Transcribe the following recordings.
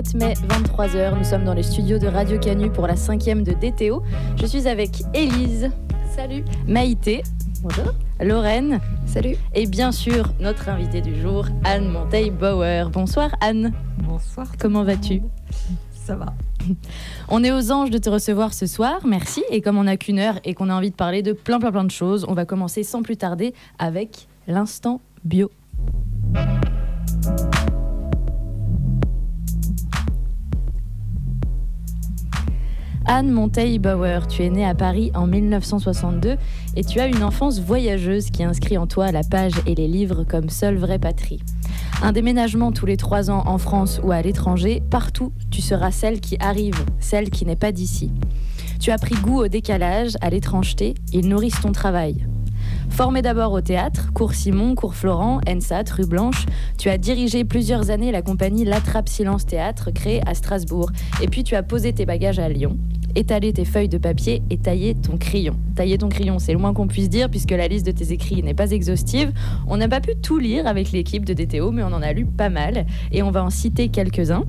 7 mai, 23h, nous sommes dans les studios de Radio Canu pour la cinquième de DTO. Je suis avec Élise. Salut. Maïté. Bonjour. Lorraine. Salut. Et bien sûr, notre invitée du jour, Anne Monteil-Bauer. Bonsoir Anne. Bonsoir. Comment vas-tu? Ça va. On est aux anges de te recevoir ce soir, merci. Et comme on n'a qu'une heure et qu'on a envie de parler de plein plein plein de choses, on va commencer sans plus tarder avec l'instant bio. Anne Monteil-Bauer, tu es née à Paris en 1962 et tu as une enfance voyageuse qui inscrit en toi la page et les livres comme seule vraie patrie. Un déménagement tous les trois ans en France ou à l'étranger, partout tu seras celle qui arrive, celle qui n'est pas d'ici. Tu as pris goût au décalage, à l'étrangeté, ils nourrissent ton travail. Formé d'abord au théâtre, cours Simon, cours Florent, ENSAT, rue Blanche, tu as dirigé plusieurs années la compagnie L'Attrape Silence Théâtre créée à Strasbourg. Et puis tu as posé tes bagages à Lyon, étalé tes feuilles de papier et taillé ton crayon. Tailler ton crayon, c'est le moins qu'on puisse dire puisque la liste de tes écrits n'est pas exhaustive. On n'a pas pu tout lire avec l'équipe de DTO, mais on en a lu pas mal et on va en citer quelques-uns.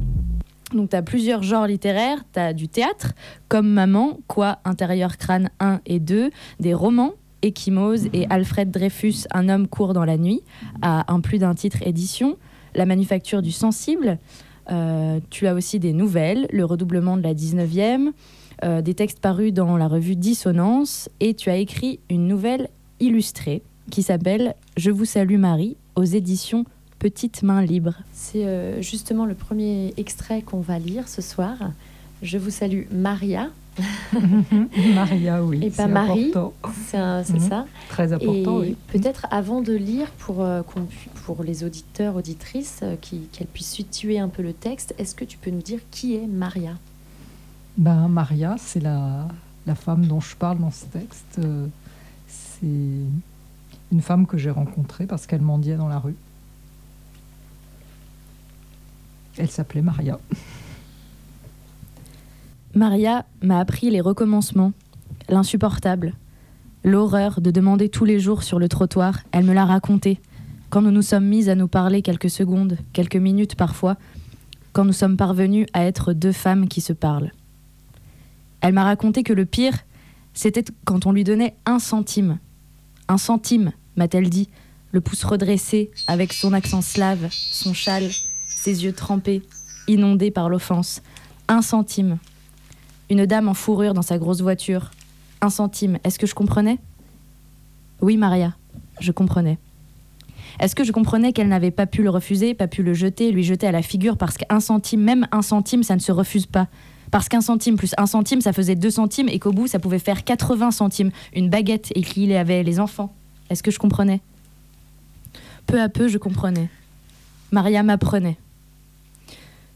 Donc, tu as plusieurs genres littéraires. Tu as du théâtre, comme Maman, Quoi, Intérieur Crâne 1 et 2, des romans, Échymose et Alfred Dreyfus, Un homme court dans la nuit, à un plus d'un titre édition, La manufacture du sensible. Euh, tu as aussi des nouvelles, Le redoublement de la 19e, euh, des textes parus dans la revue Dissonance, et tu as écrit une nouvelle illustrée qui s'appelle Je vous salue Marie aux éditions Petite Main Libre. C'est euh, justement le premier extrait qu'on va lire ce soir. Je vous salue Maria. Maria, oui. Et pas Marie. C'est Mhm. ça. Très important, Et oui. peut-être avant de lire, pour, euh, pour les auditeurs, auditrices, euh, qu'elles puissent situer un peu le texte, est-ce que tu peux nous dire qui est Maria? Ben, Maria, c'est la, femme dont je parle dans ce texte. Euh, C'est une femme que j'ai rencontrée parce qu'elle mendiait dans la rue. Elle s'appelait Maria. Maria m'a appris les recommencements, l'insupportable, l'horreur de demander tous les jours sur le trottoir. Elle me l'a raconté. Quand nous nous sommes mis à nous parler quelques secondes, quelques minutes parfois, quand nous sommes parvenus à être deux femmes qui se parlent. Elle m'a raconté que le pire, c'était quand on lui donnait un centime. Un centime, m'a-t-elle dit, le pouce redressé, avec son accent slave, son châle, ses yeux trempés, inondés par l'offense. Un centime. Une dame en fourrure dans sa grosse voiture. Un centime. Est-ce que je comprenais? Oui, Maria, je comprenais. Est-ce que je comprenais qu'elle n'avait pas pu le refuser, pas pu le jeter, lui jeter à la figure parce qu'un centime, même un centime, ça ne se refuse pas? Parce qu'un centime plus un centime, ça faisait deux centimes et qu'au bout, ça pouvait faire 80 centimes. Une baguette et qu'il y avait les enfants. Est-ce que je comprenais? Peu à peu, je comprenais. Maria m'apprenait.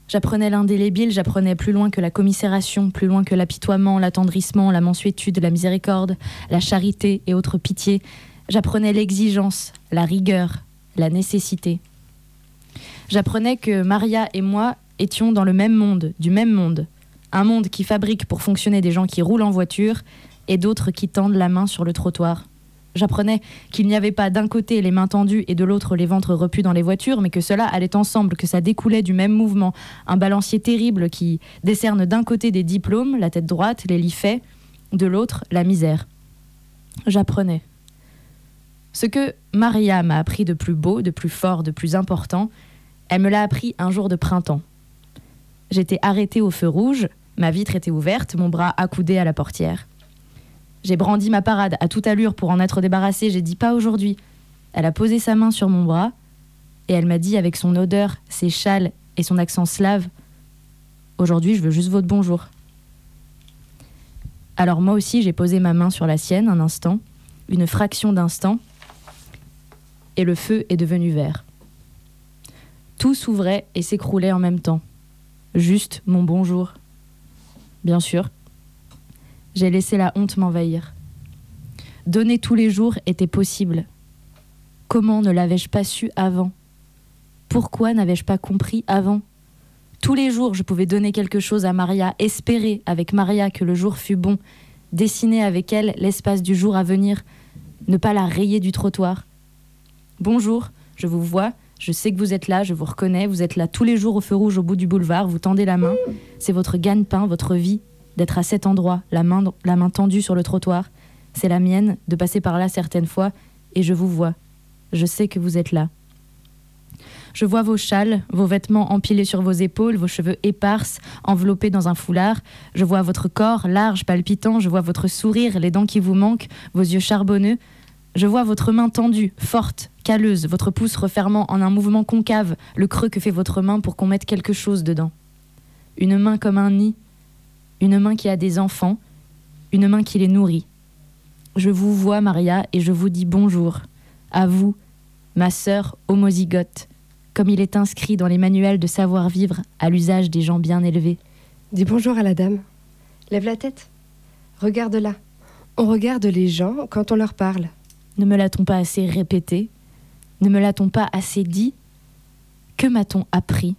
J'apprenais l'indélébile, j'apprenais plus loin que la commisération, plus loin que l'apitoiement, l'attendrissement, la mansuétude, la miséricorde, la charité et autres pitiés. J'apprenais l'exigence, la rigueur, la nécessité. J'apprenais que Maria et moi étions dans le même monde, du même monde. Un monde qui fabrique pour fonctionner des gens qui roulent en voiture et d'autres qui tendent la main sur le trottoir. J'apprenais qu'il n'y avait pas d'un côté les mains tendues et de l'autre les ventres repus dans les voitures, mais que cela allait ensemble, que ça découlait du même mouvement, un balancier terrible qui décerne d'un côté des diplômes, la tête droite, les lits faits, de l'autre la misère. J'apprenais. Ce que Maria m'a appris de plus beau, de plus fort, de plus important, elle me l'a appris un jour de printemps. J'étais arrêtée au feu rouge, ma vitre était ouverte, mon bras accoudé à la portière. J'ai brandi ma parade à toute allure pour en être débarrassée. J'ai dit pas aujourd'hui. Elle a posé sa main sur mon bras et elle m'a dit avec son odeur, ses châles et son accent slave Aujourd'hui, je veux juste votre bonjour. Alors moi aussi, j'ai posé ma main sur la sienne un instant, une fraction d'instant, et le feu est devenu vert. Tout s'ouvrait et s'écroulait en même temps. Juste mon bonjour. Bien sûr, j'ai laissé la honte m'envahir. Donner tous les jours était possible. Comment ne l'avais-je pas su avant? Pourquoi n'avais-je pas compris avant? Tous les jours, je pouvais donner quelque chose à Maria, espérer avec Maria que le jour fût bon, dessiner avec elle l'espace du jour à venir, ne pas la rayer du trottoir. Bonjour, je vous vois, je sais que vous êtes là, je vous reconnais, vous êtes là tous les jours au feu rouge au bout du boulevard, vous tendez la main, c'est votre gagne-pain, votre vie, d'être à cet endroit, la main, la main tendue sur le trottoir. C'est la mienne de passer par là certaines fois, et je vous vois. Je sais que vous êtes là. Je vois vos châles, vos vêtements empilés sur vos épaules, vos cheveux éparses, enveloppés dans un foulard. Je vois votre corps large, palpitant. Je vois votre sourire, les dents qui vous manquent, vos yeux charbonneux. Je vois votre main tendue, forte, calleuse, votre pouce refermant en un mouvement concave le creux que fait votre main pour qu'on mette quelque chose dedans. Une main comme un nid, une main qui a des enfants, une main qui les nourrit. Je vous vois, Maria, et je vous dis bonjour. À vous, ma sœur homozygote, comme il est inscrit dans les manuels de savoir-vivre à l'usage des gens bien élevés. Dis bonjour à la dame. Lève la tête. Regarde là. On regarde les gens quand on leur parle. Ne me l'a-t-on pas assez répété? Ne me l'a-t-on pas assez dit? Que m'a-t-on appris?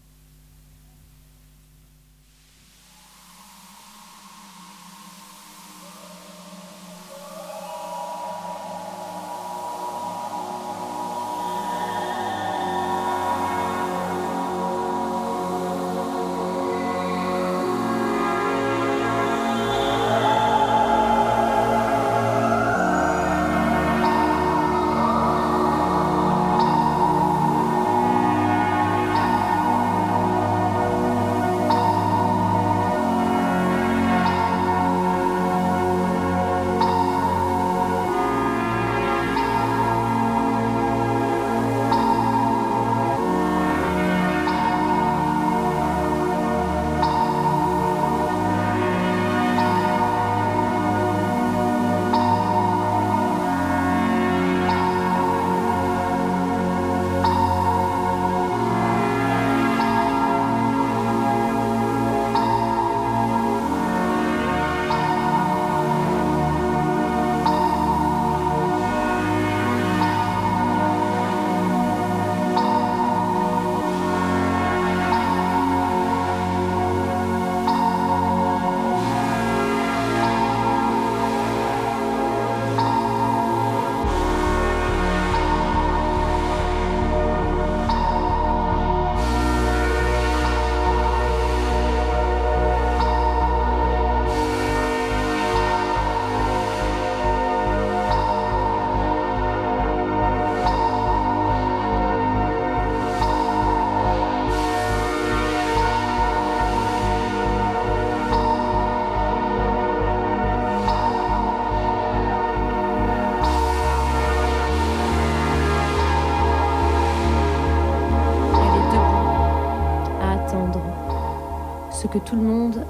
Tout le monde,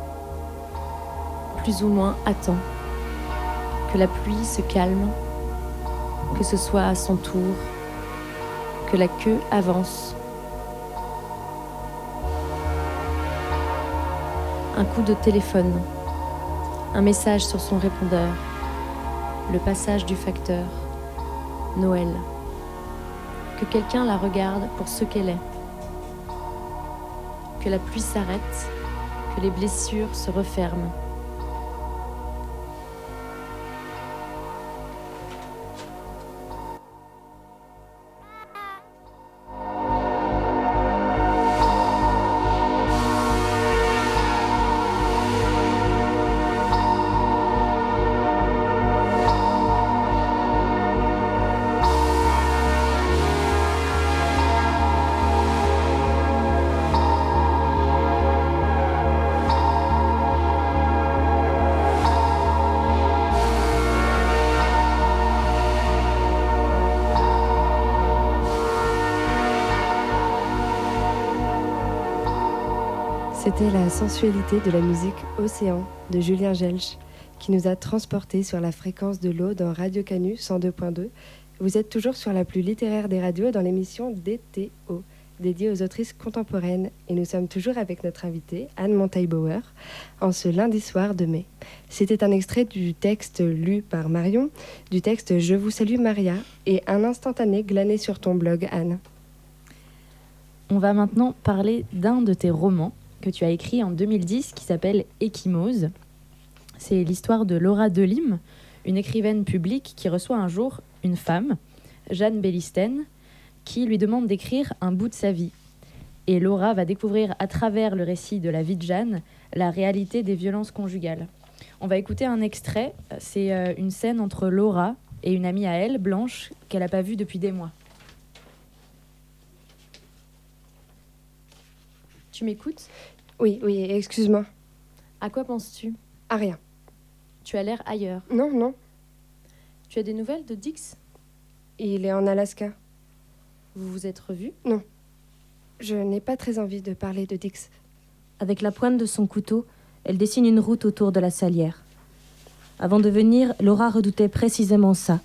plus ou moins, attend. Que la pluie se calme, que ce soit à son tour, que la queue avance. Un coup de téléphone, un message sur son répondeur, le passage du facteur, Noël. Que quelqu'un la regarde pour ce qu'elle est. Que la pluie s'arrête les blessures se referment. C'était la sensualité de la musique Océan de Julien Gelch qui nous a transportés sur la fréquence de l'eau dans Radio Canu 102.2. Vous êtes toujours sur la plus littéraire des radios dans l'émission DTO, dédiée aux autrices contemporaines. Et nous sommes toujours avec notre invitée, Anne Montaille-Bauer, en ce lundi soir de mai. C'était un extrait du texte lu par Marion, du texte Je vous salue Maria, et un instantané glané sur ton blog, Anne. on va maintenant parler d'un de tes romans que tu as écrit en 2010 qui s'appelle Échymose. C'est l'histoire de Laura Delim, une écrivaine publique qui reçoit un jour une femme, Jeanne Bellisten, qui lui demande d'écrire un bout de sa vie. Et Laura va découvrir à travers le récit de la vie de Jeanne la réalité des violences conjugales. On va écouter un extrait, c'est euh, une scène entre Laura et une amie à elle, Blanche, qu'elle n'a pas vue depuis des mois. Tu m'écoutes? Oui, oui, excuse-moi. À quoi penses-tu? À rien. Tu as l'air ailleurs. Non, non. Tu as des nouvelles de Dix? Il est en Alaska. Vous vous êtes revus? Je n'ai pas très envie de parler de Dix. Avec la pointe de son couteau, elle dessine une route autour de la salière. Avant de venir, Laura redoutait précisément ça,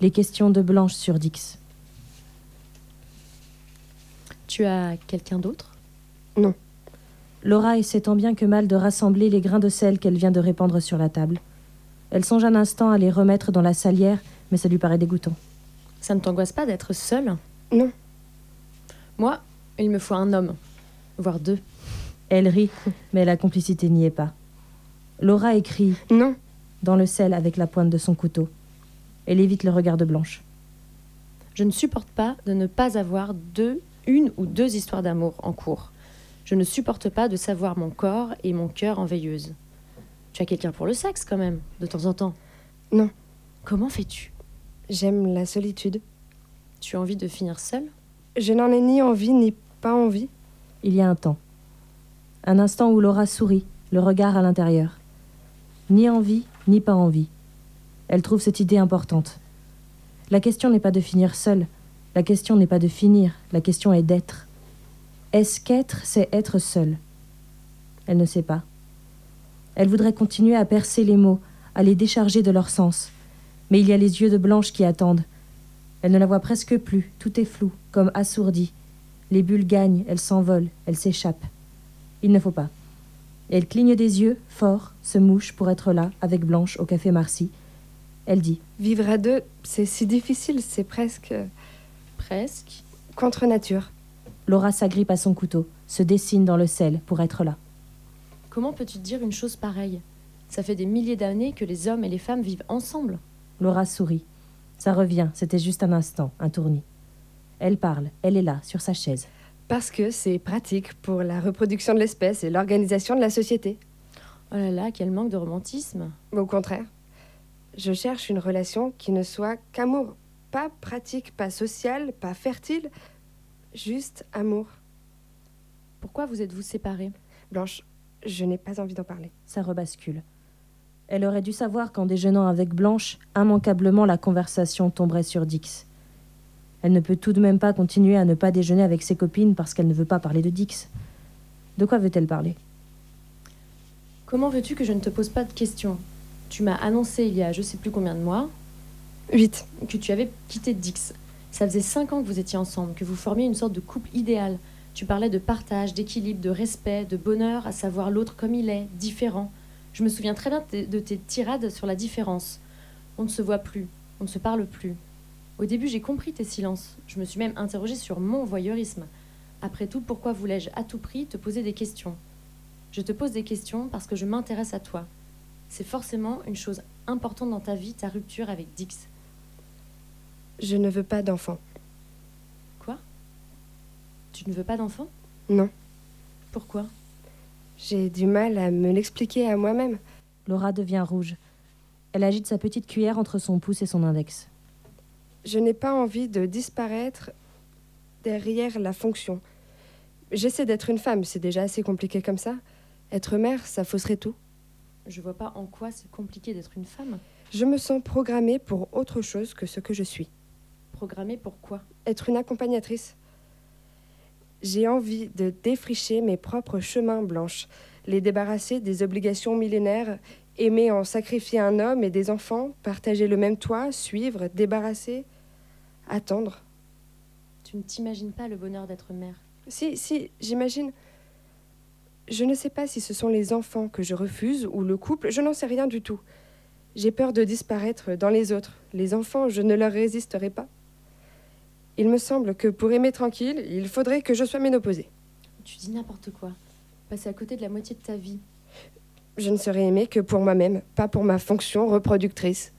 les questions de Blanche sur Dix. Tu as quelqu'un d'autre? Laura essaie tant bien que mal de rassembler les grains de sel qu'elle vient de répandre sur la table. Elle songe un instant à les remettre dans la salière, mais ça lui paraît dégoûtant. Ça ne t'angoisse pas d'être seule Non. Moi, il me faut un homme, voire deux. Elle rit, mais la complicité n'y est pas. Laura écrit Non. dans le sel avec la pointe de son couteau. Elle évite le regard de Blanche. Je ne supporte pas de ne pas avoir deux, une ou deux histoires d'amour en cours. Je ne supporte pas de savoir mon corps et mon cœur en veilleuse. Tu as quelqu'un pour le sexe quand même, de temps en temps Non. Comment fais-tu? J'aime la solitude. Tu as envie de finir seule? Je n'en ai ni envie ni pas envie. Il y a un temps. Un instant où Laura sourit, le regard à l'intérieur. Ni envie, ni pas envie. Elle trouve cette idée importante. La question n'est pas de finir seule, la question n'est pas de finir, la question est d'être. Est-ce qu'être, c'est être seule Elle ne sait pas. Elle voudrait continuer à percer les mots, à les décharger de leur sens. Mais il y a les yeux de Blanche qui attendent. Elle ne la voit presque plus, tout est flou, comme assourdi. Les bulles gagnent, elles s'envolent, elles s'échappent. Il ne faut pas. Elle cligne des yeux, fort, se mouche pour être là, avec Blanche, au café Marcy. Elle dit Vivre à deux, c'est si difficile, c'est presque Presque. contre nature. Laura s'agrippe à son couteau, se dessine dans le sel pour être là. Comment peux-tu dire une chose pareille? Ça fait des milliers d'années que les hommes et les femmes vivent ensemble. Laura sourit. Ça revient, c'était juste un instant, un tournis. Elle parle, elle est là, sur sa chaise. Parce que c'est pratique pour la reproduction de l'espèce et l'organisation de la société. Oh là là, quel manque de romantisme. Au contraire, je cherche une relation qui ne soit qu'amour. Pas pratique, pas social, pas fertile, juste amour. Pourquoi vous êtes-vous séparés? Blanche, je n'ai pas envie d'en parler. Ça rebascule. Elle aurait dû savoir qu'en déjeunant avec Blanche, immanquablement la conversation tomberait sur Dix. Elle ne peut tout de même pas continuer à ne pas déjeuner avec ses copines parce qu'elle ne veut pas parler de Dix. De quoi veut-elle parler? Comment veux-tu que je ne te pose pas de questions? Tu m'as annoncé il y a je sais plus combien de mois 8. que tu avais quitté Dix. Ça faisait cinq ans que vous étiez ensemble, que vous formiez une sorte de couple idéal. Tu parlais de partage, d'équilibre, de respect, de bonheur à savoir l'autre comme il est, différent. Je me souviens très bien de tes tirades sur la différence. On ne se voit plus, on ne se parle plus. Au début, j'ai compris tes silences. Je me suis même interrogée sur mon voyeurisme. Après tout, pourquoi voulais-je à tout prix te poser des questions? Je te pose des questions parce que je m'intéresse à toi. C'est forcément une chose importante dans ta vie, ta rupture avec Dix. Je ne veux pas d'enfant. Quoi? Tu ne veux pas d'enfant? Non. Pourquoi? J'ai du mal à me l'expliquer à moi-même. Laura devient rouge. Elle agite sa petite cuillère entre son pouce et son index. Je n'ai pas envie de disparaître derrière la fonction. J'essaie d'être une femme, c'est déjà assez compliqué comme ça. Être mère, ça fausserait tout. Je vois pas en quoi c'est compliqué d'être une femme. Je me sens programmée pour autre chose que ce que je suis. Programmée pour quoi Être une accompagnatrice. J'ai envie de défricher mes propres chemins blanches, les débarrasser des obligations millénaires, aimer en sacrifier un homme et des enfants, partager le même toit, suivre, débarrasser, attendre. Tu ne t'imagines pas le bonheur d'être mère. Si, si, j'imagine. Je ne sais pas si ce sont les enfants que je refuse ou le couple, je n'en sais rien du tout. J'ai peur de disparaître dans les autres. Les enfants, je ne leur résisterai pas. Il me semble que pour aimer tranquille, il faudrait que je sois ménopausée. Tu dis n'importe quoi. Passer à côté de la moitié de ta vie. Je ne serais aimée que pour moi-même, pas pour ma fonction reproductrice.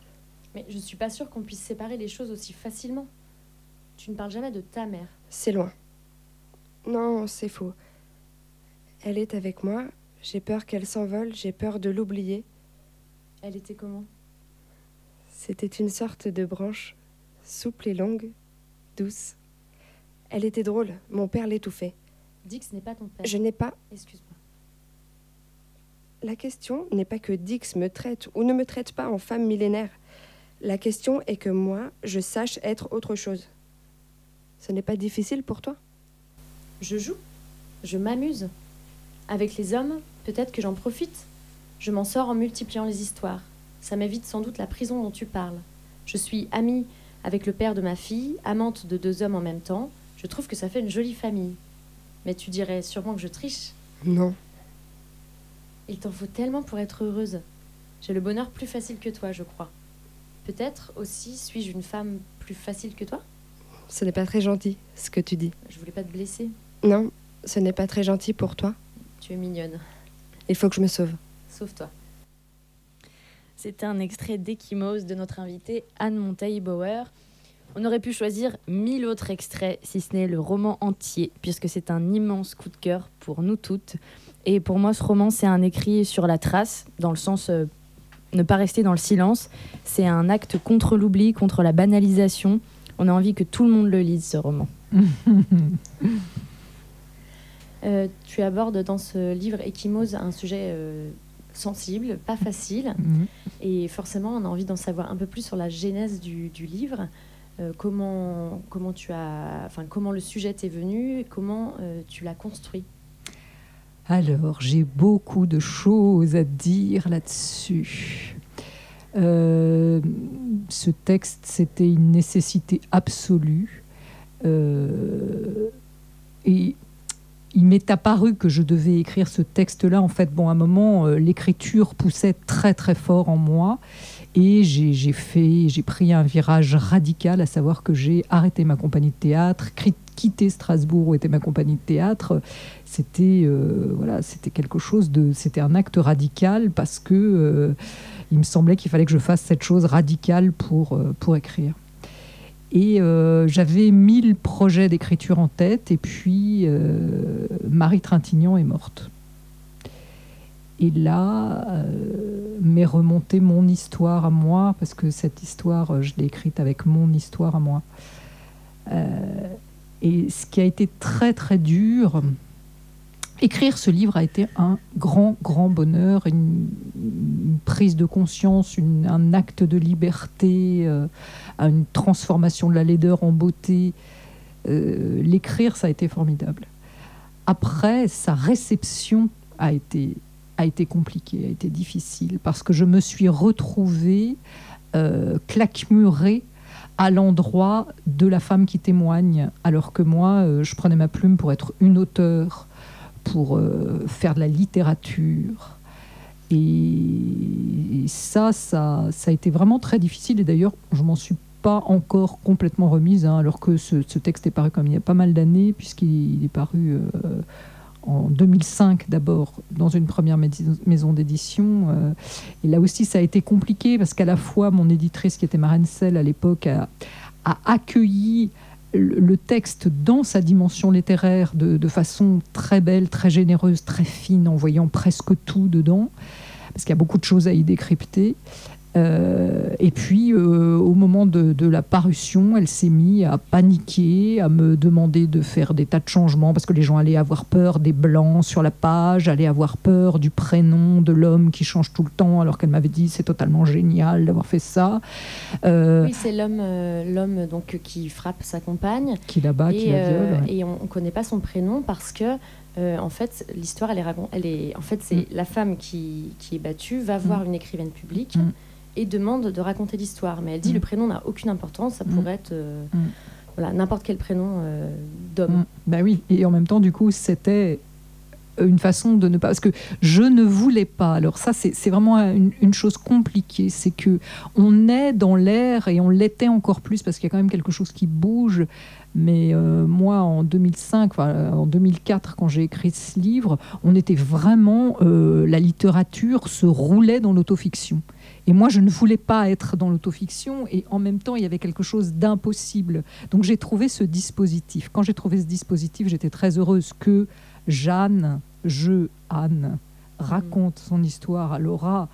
Mais je suis pas sûre qu'on puisse séparer les choses aussi facilement. Tu ne parles jamais de ta mère. C'est loin. Non, c'est faux. Elle est avec moi, j'ai peur qu'elle s'envole, j'ai peur de l'oublier. Elle était comment? C'était une sorte de branche, souple et longue, douce. Elle était drôle, mon père l'étouffait. Dix n'est pas ton père. Je n'ai pas. Excuse-moi. La question n'est pas que Dix me traite ou ne me traite pas en femme millénaire. La question est que moi, je sache être autre chose. Ce n'est pas difficile pour toi? Je joue. Je m'amuse. Avec les hommes, peut-être que j'en profite. Je m'en sors en multipliant les histoires. Ça m'évite sans doute la prison dont tu parles. Je suis amie avec le père de ma fille, amante de deux hommes en même temps. Je trouve que ça fait une jolie famille. Mais tu dirais sûrement que je triche. Non. Il t'en faut tellement pour être heureuse. J'ai le bonheur plus facile que toi, je crois. Peut-être aussi suis-je une femme plus facile que toi? Ce n'est pas très gentil, ce que tu dis. Je voulais pas te blesser. Non, ce n'est pas très gentil pour toi. Tu es mignonne. Il faut que je me sauve. Sauve-toi. C'était un extrait d'Ekimos de notre invitée Anne Monteil-Bauer. On aurait pu choisir mille autres extraits, si ce n'est le roman entier, puisque c'est un immense coup de cœur pour nous toutes. Et pour moi, ce roman, c'est un écrit sur la trace, dans le sens euh, ne pas rester dans le silence. C'est un acte contre l'oubli, contre la banalisation. On a envie que tout le monde le lise, ce roman. Euh, tu abordes dans ce livre Ekimos un sujet euh, sensible, pas facile, Mhm. et forcément on a envie d'en savoir un peu plus sur la genèse du, du livre. Euh, comment, comment, tu as, enfin, comment le sujet t'est venu, et comment euh, tu l'as construit? Alors, j'ai beaucoup de choses à dire là-dessus. Euh, ce texte, c'était une nécessité absolue. Et il m'est apparu que je devais écrire ce texte-là. En fait, bon, à un moment, euh, l'écriture poussait très très fort en moi. Et j'ai fait, j'ai pris un virage radical, à savoir que j'ai arrêté ma compagnie de théâtre, quitté Strasbourg où était ma compagnie de théâtre. C'était euh, voilà, c'était quelque chose de, c'était un acte radical parce que euh, il me semblait qu'il fallait que je fasse cette chose radicale pour pour écrire. Et euh, j'avais mille projets d'écriture en tête, et puis euh, Marie Trintignant est morte. Et là, euh, m'est remontée mon histoire à moi, parce que cette histoire, je l'ai écrite avec mon histoire à moi. Et ce qui a été très très dur, écrire ce livre a été un grand grand bonheur, une, prise de conscience, un acte de liberté, euh, une transformation de la laideur en beauté. Euh, L'écrire, ça a été formidable. Après, sa réception a été a été compliquée, a été difficile, parce que je me suis retrouvée euh, claquemurée à l'endroit de la femme qui témoigne, alors que moi, je prenais ma plume pour être une auteure, pour euh, faire de la littérature. Et ça, ça, ça a été vraiment très difficile. Et d'ailleurs, je m'en suis pas encore complètement remise, hein, alors que ce, texte est paru comme il y a pas mal d'années, puisqu'il il est paru euh, en 2005 d'abord dans une première maison d'édition. euh, et là aussi, ça a été compliqué parce qu'à la fois, mon éditrice, qui était Marine Sell à l'époque, a accueilli le texte dans sa dimension littéraire de façon très belle, très généreuse, très fine, en voyant presque tout dedans, parce qu'il y a beaucoup de choses à y décrypter. Euh, et puis, euh, au moment de, de la parution, elle s'est mise à paniquer, à me demander de faire des tas de changements parce que les gens allaient avoir peur des blancs sur la page, allaient avoir peur du prénom de l'homme qui change tout le temps, alors qu'elle m'avait dit c'est totalement génial d'avoir fait ça. Euh, Oui, c'est l'homme, l'homme donc qui frappe sa compagne. Qui là-bas, qui et, la viole. ouais. et on, ne connaît pas son prénom parce que euh, en fait l'histoire elle est elle est en fait c'est Mm. la femme qui, qui est battue va voir une écrivaine publique Mm. Et demande de raconter l'histoire mais elle dit Mm. le prénom n'a aucune importance ça Mm. pourrait être euh, Mm. voilà n'importe quel prénom euh, d'homme Mm. Bah oui, et en même temps, du coup, c'était une façon de ne pas. Parce que je ne voulais pas. Alors, ça, c'est vraiment une, chose compliquée. C'est que on est dans l'air et on l'était encore plus parce qu'il y a quand même quelque chose qui bouge. Mais euh, moi, en 2005, en 2004, quand j'ai écrit ce livre, on était vraiment. Euh, la littérature se roulait dans l'autofiction. Et moi, je ne voulais pas être dans l'autofiction et en même temps, il y avait quelque chose d'impossible. Donc j'ai trouvé ce dispositif. Quand j'ai trouvé ce dispositif, j'étais très heureuse que Jeanne, je, Anne, raconte son histoire à Laura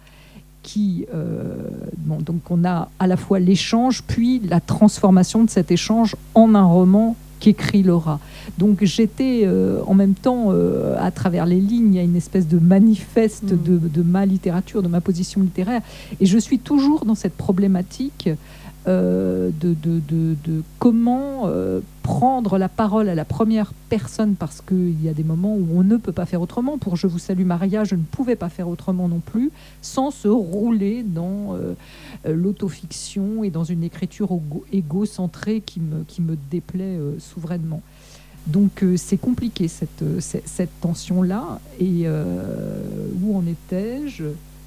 qui, euh, donc on a à la fois l'échange, puis la transformation de cet échange en un roman qu'écrit Laura. Donc j'étais euh, en même temps, euh, à travers les lignes, il y a une espèce de manifeste mm. de, de, ma littérature, de ma position littéraire, et je suis toujours dans cette problématique euh, de, de, comment euh, prendre la parole à la première personne parce qu'il y a des moments où on ne peut pas faire autrement. Pour Je vous salue Maria, je ne pouvais pas faire autrement non plus sans se rouler dans euh, l'autofiction et dans une écriture égocentrée qui me, qui me déplaît souverainement. Donc c'est compliqué cette, cette, cette tension-là. Et où en étais-je?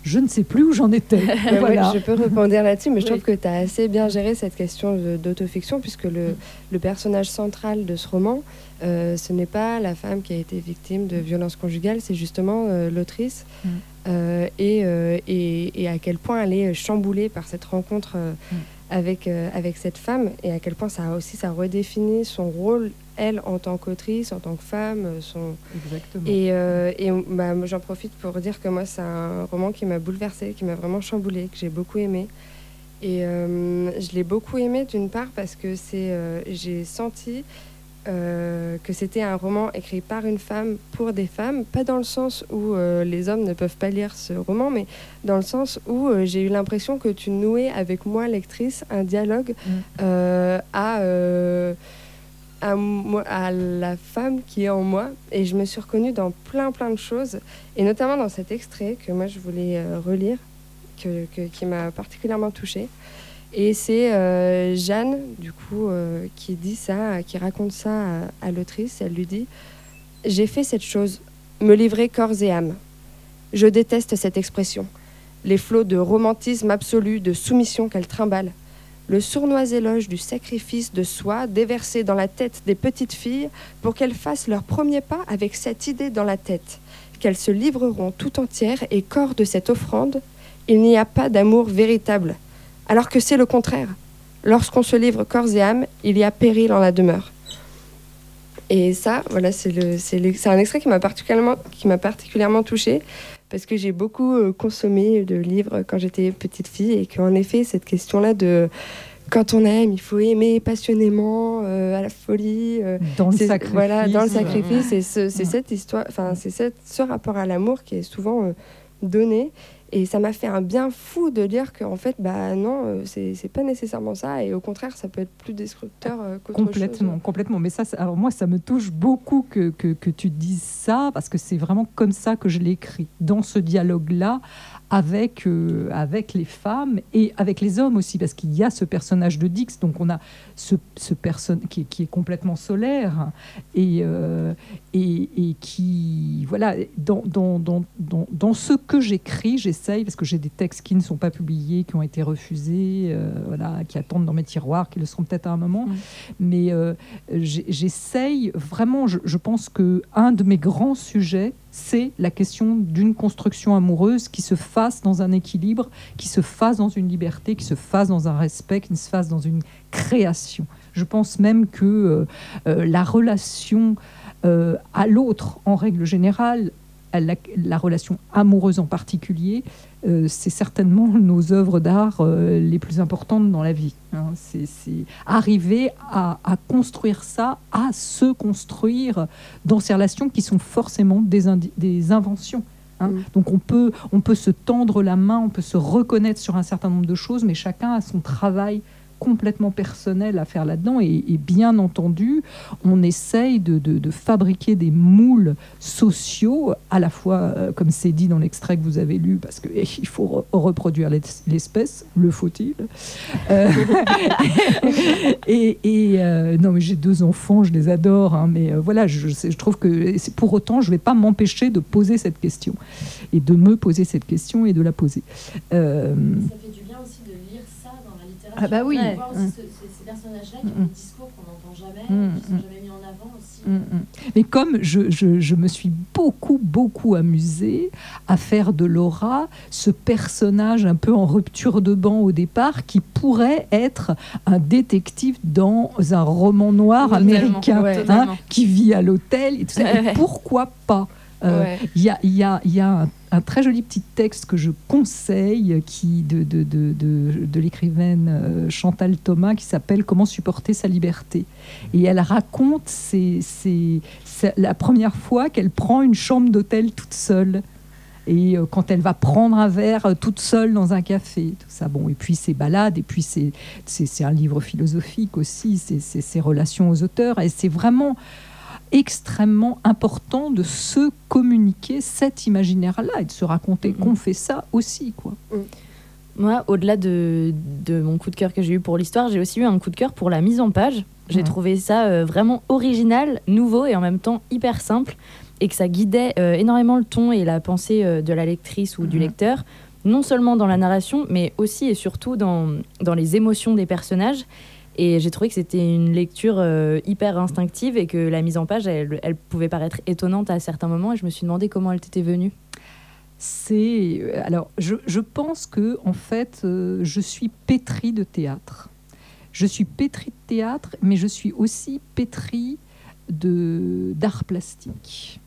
Je ne sais plus où j'en étais. je peux répondre là-dessus, mais je trouve que tu as assez bien géré cette question d'autofiction, puisque le, le, personnage central de ce roman, euh, ce n'est pas la femme qui a été victime de violences conjugales, c'est justement euh, l'autrice, mm. euh, et, et, et, à quel point elle est chamboulée par cette rencontre mm. avec, avec cette femme, et à quel point ça a aussi ça redéfinit son rôle elle en tant qu'autrice, en tant que femme. Euh, son... Exactement. Et, euh, et bah, j'en profite pour dire que moi, c'est un roman qui m'a bouleversée, qui m'a vraiment chamboulée, que j'ai beaucoup aimé. Et euh, je l'ai beaucoup aimé d'une part parce que c'est, j'ai senti que c'était un roman écrit par une femme pour des femmes, pas dans le sens où les hommes ne peuvent pas lire ce roman, mais dans le sens où j'ai eu l'impression que tu nouais avec moi, lectrice, un dialogue mm. à à, la femme qui est en moi. Et je me suis reconnue dans plein plein de choses. Et notamment dans cet extrait que moi je voulais euh, relire que, qui m'a particulièrement touchée. Et c'est euh, Jeanne du coup euh, qui dit ça qui raconte ça à, à l'autrice. Elle lui dit j'ai fait cette chose me livrer corps et âme. Je déteste cette expression. Les flots de romantisme absolu de soumission qu'elle trimballe le sournois éloge du sacrifice de soi déversé dans la tête des petites filles pour qu'elles fassent leur premier pas avec cette idée dans la tête, qu'elles se livreront tout entières et corps de cette offrande, il n'y a pas d'amour véritable, alors que c'est le contraire. Lorsqu'on se livre corps et âme, il y a péril en la demeure. Et ça, voilà, c'est un extrait qui m'a particulièrement, qui particulièrement touchée parce que j'ai beaucoup euh, consommé de livres quand j'étais petite fille et qu'en effet, cette question-là de quand on aime, il faut aimer passionnément, euh, à la folie. Euh, dans le sacrifice. Voilà, dans le sacrifice. Et c'est cette histoire, enfin, c'est ce rapport à l'amour qui est souvent donné et ça m'a fait un bien fou de dire qu'en fait, bah non, euh, c'est pas nécessairement ça. Et au contraire, ça peut être plus destructeur euh, qu'autre chose. Complètement, complètement. Mais ça, alors moi, ça me touche beaucoup que, que, que tu dises ça, parce que c'est vraiment comme ça que je l'ai écrit. Dans ce dialogue-là, avec, euh, avec les femmes et avec les hommes aussi, parce qu'il y a ce personnage de Dix, donc on a ce, ce personne qui, qui, est complètement solaire et, euh, et, et, qui, voilà, dans, dans, dans, dans ce que j'écris, j'essaye, parce que j'ai des textes qui ne sont pas publiés, qui ont été refusés, euh, voilà, qui attendent dans mes tiroirs, qui le seront peut-être à un moment, mmh. mais j'essaye vraiment, je, je pense que un de mes grands sujets, c'est la question d'une construction amoureuse qui se fasse dans un équilibre, qui se fasse dans une liberté, qui se fasse dans un respect, qui se fasse dans une création. Je pense même que euh, euh, la relation euh, à l'autre, en règle générale, la, relation amoureuse en particulier, euh, c'est certainement nos œuvres d'art euh, les plus importantes dans la vie. Hein. C'est arriver à, construire ça, à se construire dans ces relations qui sont forcément des, inventions. Hein. Mm. Donc on peut, on peut se tendre la main, on peut se reconnaître sur un certain nombre de choses, mais chacun a son travail complètement personnel à faire là-dedans. Et, bien entendu, on essaye de, fabriquer des moules sociaux, à la fois, euh, comme c'est dit dans l'extrait que vous avez lu, parce qu'il eh, faut reproduire l'espèce, le faut-il? Euh, Et, et non, mais j'ai deux enfants, je les adore, hein, mais voilà, je, je, trouve que pour autant, je ne vais pas m'empêcher de poser cette question et de me poser cette question et de la poser. Euh, bien aussi de lire ça dans la littérature. Ah bah oui. Voir aussi ces personnages-là qui ont des discours qu'on n'entend jamais, qui sont jamais mis en avant aussi. Mais comme je, je, je, me suis beaucoup, beaucoup amusée à faire de Laura ce personnage un peu en rupture de banc au départ, qui pourrait être un détective dans un roman noir américain hein, qui vit à l'hôtel. Et tout ça. Et pourquoi pas euh, il y, a, y, a, y a un, très joli petit texte que je conseille qui, de, de, de, de, l'écrivaine euh, Chantal Thomas qui s'appelle Comment supporter sa liberté. Et elle raconte la première fois qu'elle prend une chambre d'hôtel toute seule. Et euh, quand elle va prendre un verre toute seule dans un café, tout ça. Bon, et puis ses balades, et puis c'est un livre philosophique aussi, c'est ses relations aux auteurs. Et c'est vraiment extrêmement important de se communiquer cet imaginaire-là et de se raconter qu'on fait ça aussi. quoi. Mm. Moi, au-delà de, de, mon coup de cœur que j'ai eu pour l'histoire, j'ai aussi eu un coup de cœur pour la mise en page. J'ai trouvé ça euh, vraiment original, nouveau et en même temps hyper simple, et que ça guidait euh, énormément le ton et la pensée euh, de la lectrice ou du lecteur, non seulement dans la narration, mais aussi et surtout dans, dans les émotions des personnages. Et j'ai trouvé que c'était une lecture euh, hyper instinctive et que la mise en page, elle, pouvait paraître étonnante à certains moments. Et je me suis demandé comment elle t'était venue. C'est euh, alors, je, je, pense que en fait, euh, je suis pétrie de théâtre. Je suis pétrie de théâtre, mais je suis aussi pétrie de d'art plastique.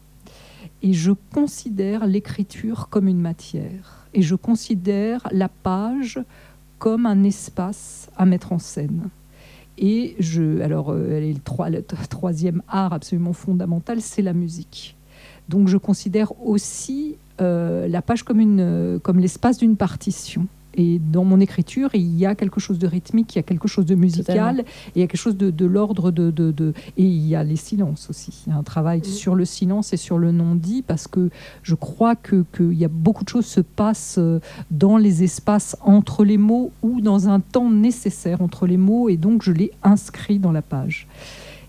Et je considère l'écriture comme une matière. Et je considère la page comme un espace à mettre en scène. Et je, alors, euh, le, le troisième art absolument fondamental, c'est la musique. Donc, je considère aussi euh, la page une, comme l'espace d'une partition. Et dans mon écriture, il y a quelque chose de rythmique, il y a quelque chose de musical, et il y a quelque chose de, l'ordre de, de, Et il y a les silences aussi. Il y a un travail sur le silence et sur le non-dit, parce que je crois qu'il que y a beaucoup de choses se passent euh, dans les espaces entre les mots ou dans un temps nécessaire entre les mots, et donc je l'ai inscrit dans la page.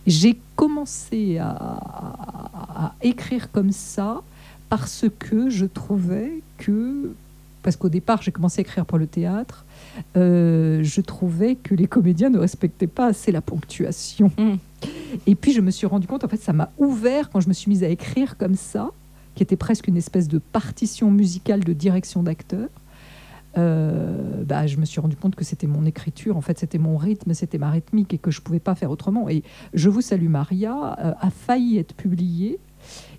J'ai commencé à, à écrire comme ça parce que je trouvais que parce qu'au départ, j'ai commencé à écrire pour le théâtre, euh, je trouvais que les comédiens ne respectaient pas assez la ponctuation. Mm. Et puis, je me suis rendu compte, en fait, ça m'a ouvert quand je me suis mise à écrire comme ça, qui était presque une espèce de partition musicale de direction d'acteur. Euh, bah, je me suis rendu compte que c'était mon écriture, en fait, c'était mon rythme, c'était ma rythmique et que je ne pouvais pas faire autrement. Et Je vous salue Maria euh, a failli être publié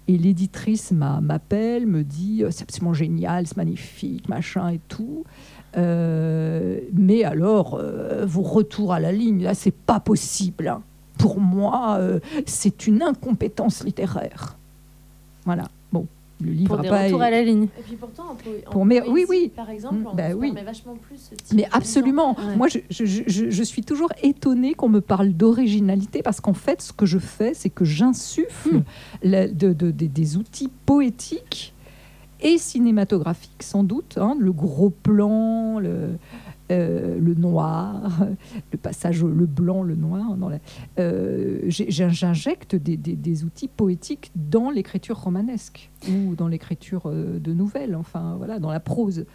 et l'éditrice m'appelle, me dit euh, c'est absolument génial, c'est magnifique, machin et tout. Euh, mais alors, euh, vos retours à la ligne, là, c'est pas possible. Pour moi, c'est une incompétence littéraire. Voilà le livre pour des retours à la ligne. Et puis pourtant, en, pour, mais, oui, oui. par exemple, mm, on bah, oui. vachement plus ce type Mais absolument. Moi, je, je, je, je, suis toujours étonnée qu'on me parle d'originalité parce qu'en fait, ce que je fais, c'est que j'insuffle mm. de, de, des outils poétiques et cinématographiques, sans doute. Hein, le gros plan, le, euh, le noir, le passage le blanc, le noir. Euh, J'injecte des, outils poétiques dans l'écriture romanesque ou dans l'écriture euh, de nouvelles, enfin voilà, dans la prose.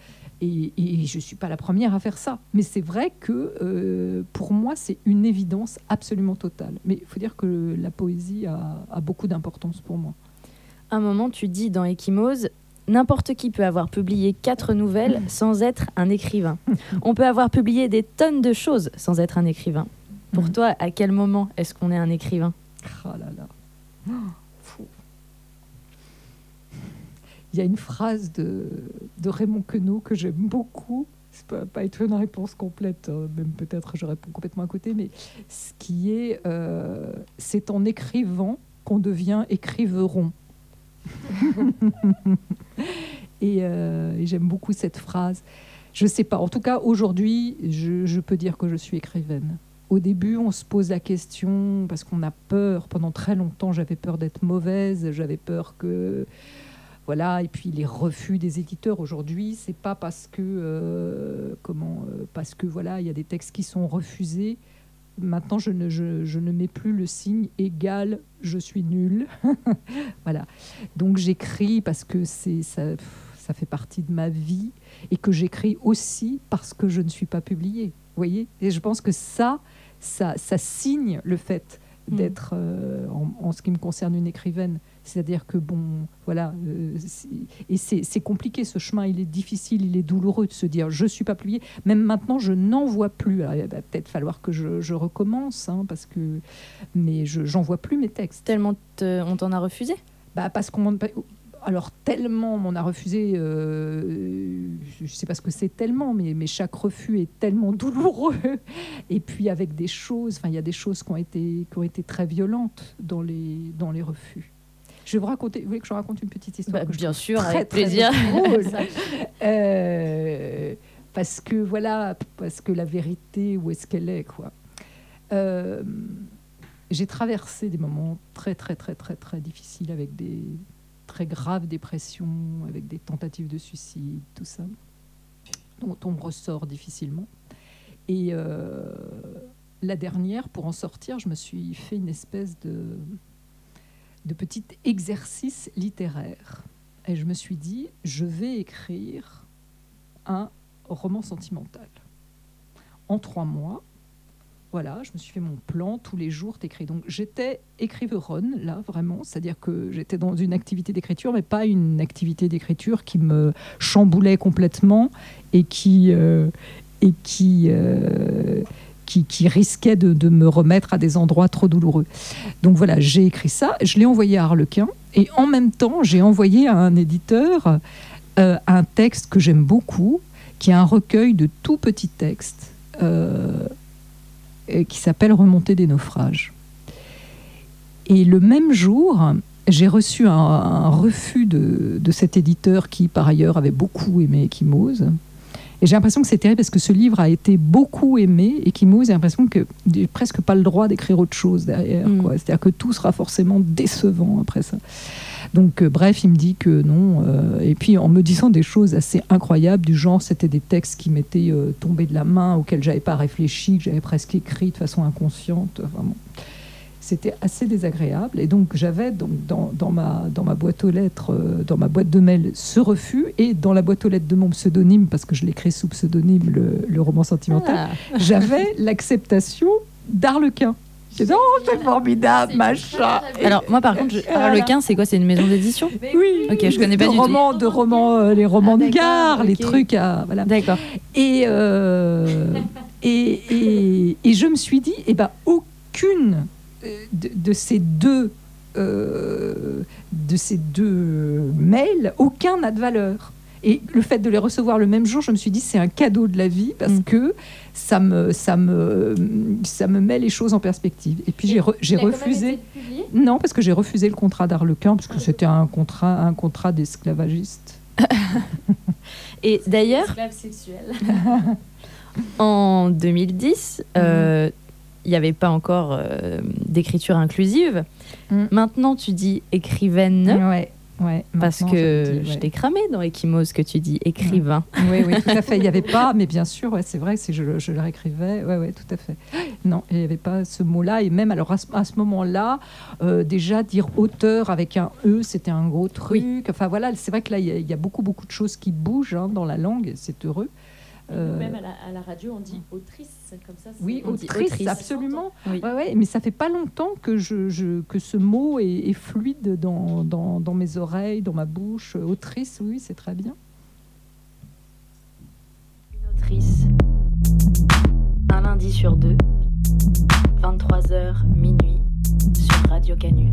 Et, je ne suis pas la première à faire ça. Mais c'est vrai que pour moi, c'est une évidence absolument totale. Mais il faut dire que la poésie a, beaucoup d'importance pour moi. un moment, tu dis dans Ekimose, N'importe qui peut avoir publié quatre nouvelles sans être un écrivain. On peut avoir publié des tonnes de choses sans être un écrivain. Pour mhm. toi, à quel moment est-ce qu'on est un écrivain? Oh là là. Il y a une phrase de, de Raymond Queneau que j'aime beaucoup. Ça peut pas être une réponse complète, hein. même peut-être je réponds complètement à côté, mais ce qui est, euh, c'est en écrivant qu'on devient écriveron. Euh, et, j'aime beaucoup cette phrase. Je sais pas. En tout cas, aujourd'hui, je, je peux dire que je suis écrivaine. Au début, on se pose la question parce qu'on a peur. Pendant très longtemps, j'avais peur d'être mauvaise. J'avais peur que voilà. Et puis les refus des éditeurs aujourd'hui, c'est pas parce que euh, comment euh, parce que voilà, il y a des textes qui sont refusés. Maintenant, je ne, je, je ne mets plus le signe égal, je suis nul. voilà. Donc j'écris parce que c'est ça, ça fait partie de ma vie et que j'écris aussi parce que je ne suis pas publiée. Vous voyez Et je pense que ça, ça, ça signe le fait Mm. d'être, euh, en, en ce qui me concerne, une écrivaine. C'est-à-dire que, bon, voilà, euh, c'est- et c'est compliqué ce chemin, il est difficile, il est douloureux de se dire je ne suis pas publié. Même maintenant, je n'en vois plus. Alors, il va peut-être falloir que je, je recommence, hein, parce que, mais je j'en vois plus mes textes. Tellement te- on t'en a refusé? Bah, parce qu'on m'en- alors tellement on a refusé, euh, je ne sais pas ce que c'est tellement, mais, mais chaque refus est tellement douloureux. Et puis avec des choses, enfin il y a des choses qui ont été, qui ont été très violentes dans les, dans les refus. Je vais vous raconter, vous voulez que je raconte une petite histoire Bah, Bien sûr, très, avec très plaisir. Euh, parce que voilà, parce que la vérité, où est-ce qu'elle est, quoi. Euh, j'ai traversé des moments très, très, très, très, très difficiles avec des très graves dépressions, avec des tentatives de suicide, tout ça, dont on ressort difficilement. Et euh, la dernière, pour en sortir, je me suis fait une espèce de, de petit exercice littéraire. Et je me suis dit, je vais écrire un roman sentimental. En trois mois, voilà, je me suis fait mon plan, tous les jours t'écris. Donc j'étais écriveronne, là, vraiment, c'est-à-dire que j'étais dans une activité d'écriture, mais pas une activité d'écriture qui me chamboulait complètement et qui, euh, et qui, euh, qui, risquait de, me remettre à des endroits trop douloureux. Donc voilà, j'ai écrit ça, je l'ai envoyé à Harlequin, et en même temps, j'ai envoyé à un éditeur euh, un texte que j'aime beaucoup, qui est un recueil de tout petits textes. euh, qui s'appelle Remontée des naufrages. Et le même jour, j'ai reçu un, refus de, de cet éditeur qui, par ailleurs, avait beaucoup aimé Ekimose. Et j'ai l'impression que c'est terrible parce que ce livre a été beaucoup aimé. Ekimose, j'ai l'impression que j'ai presque pas le droit d'écrire autre chose derrière. Mm. C'est-à-dire que tout sera forcément décevant après ça. Donc, euh, bref, il me dit que non. euh, et puis, en me disant des choses assez incroyables, du genre, c'était des textes qui m'étaient euh, tombés de la main, auxquels j'avais pas réfléchi, que j'avais presque écrit de façon inconsciente. Vraiment. C'était assez désagréable. Et donc, j'avais donc, dans, dans ma, dans ma boîte aux lettres, euh, dans ma boîte de mail, ce refus. Et dans la boîte aux lettres de mon pseudonyme, parce que je l'écris sous pseudonyme, le, le roman sentimental, Ah. j'avais l'acceptation d'Arlequin. J'ai dit, oh, c'est formidable, machin. Alors, moi, par contre, je... Harlequin, c'est quoi? C'est une maison d'édition? Oui. Ok, je connais pas de du tout. romans, de romans, euh, les romans Ah, de gare, les trucs à voilà. D'accord. Et, euh, et, et, et je me suis dit, eh ben, aucune de, de ces deux euh, de ces deux mails, aucun n'a de valeur. Et le fait de les recevoir le même jour, je me suis dit, c'est un cadeau de la vie parce Mm. que ça me, ça, me, ça me met les choses en perspective. Et puis j'ai re- j'ai refusé. Non, parce que j'ai refusé le contrat d'Arlequin, parce que c'était un contrat, un contrat d'esclavagiste. Et d'ailleurs, Esclave sexuel. en 2010, euh, il n'y avait pas encore euh, d'écriture inclusive. Mm. Maintenant, tu dis écrivaine. Ouais, ouais. Parce que je ouais. t'ai cramé dans Ekimos que tu dis écrivain. Oui, oui, tout à fait. Il n'y avait pas, mais bien sûr, ouais, c'est vrai que si je, je le réécrivais, ouais, tout à fait. Non, il n'y avait pas ce mot-là. Et même alors à ce, ce moment-là, euh, déjà dire auteur avec un E, c'était un gros truc. Enfin voilà, c'est vrai que là, il y, a- il y a beaucoup, beaucoup de choses qui bougent hein, dans la langue. C'est heureux. Euh, Même à la, à la radio, on dit autrice, comme ça. c'est- Oui, autrice, absolument. Oui. Ouais, ouais, mais ça fait pas longtemps que, je, je- que ce mot est, est fluide dans, dans, dans mes oreilles, dans ma bouche. Autrice, oui, c'est très bien. Une autrice. Un lundi sur deux. 23h minuit sur Radio Canu.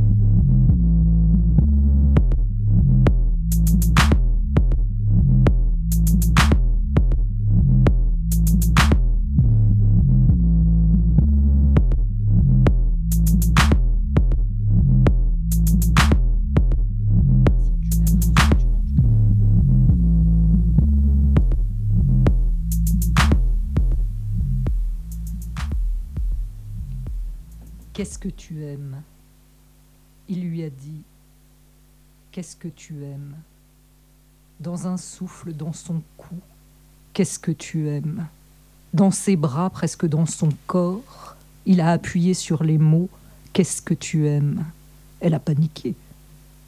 Tu aimes. Il lui a dit Qu'est-ce que tu aimes? Dans un souffle dans son cou, qu'est-ce que tu aimes? Dans ses bras, presque dans son corps, il a appuyé sur les mots Qu'est-ce que tu aimes? Elle a paniqué.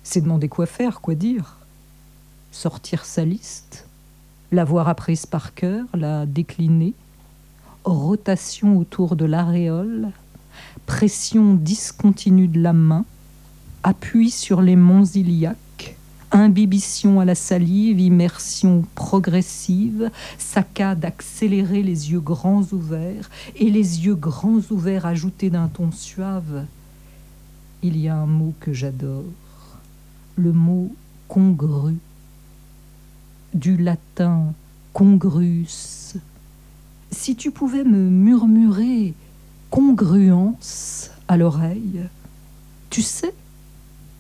S'est demandé quoi faire, quoi dire? Sortir sa liste, l'avoir apprise par cœur, la décliner, rotation autour de l'aréole, pression discontinue de la main, appui sur les monts iliaques, imbibition à la salive, immersion progressive, saccade accélérée les yeux grands ouverts, et les yeux grands ouverts ajoutés d'un ton suave. Il y a un mot que j'adore, le mot congru, du latin congrus. Si tu pouvais me murmurer congruence à l'oreille, tu sais,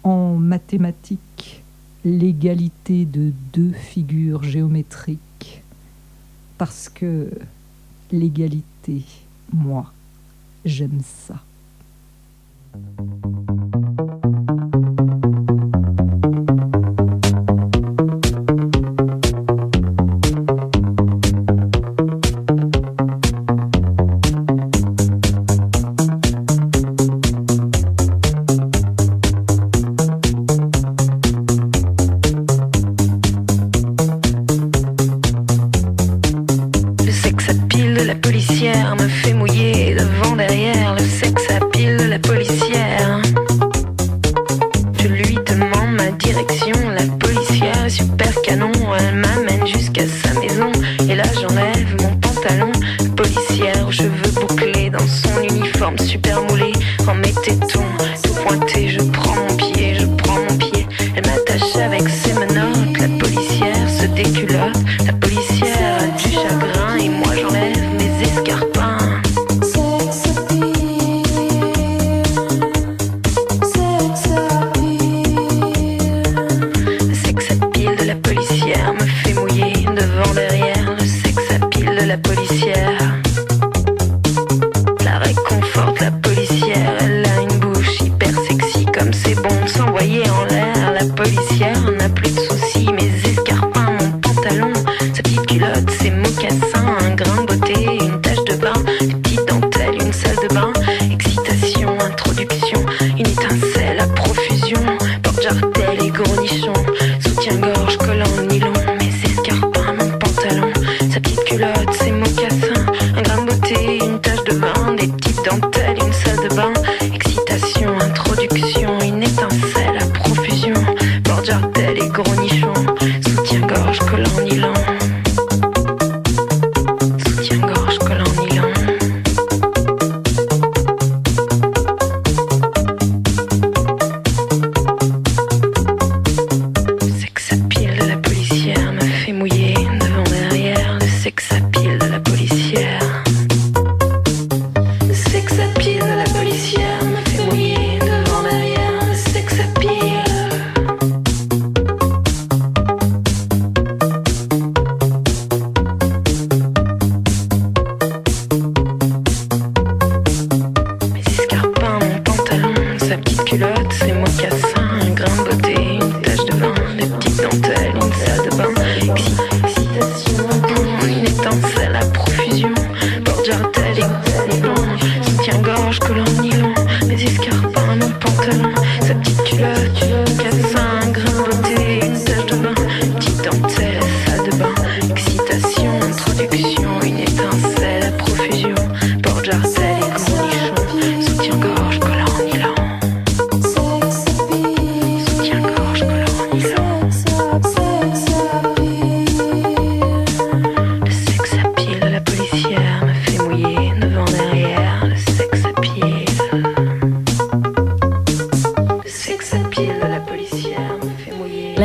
en mathématiques, l'égalité de deux figures géométriques, parce que l'égalité, moi, j'aime ça.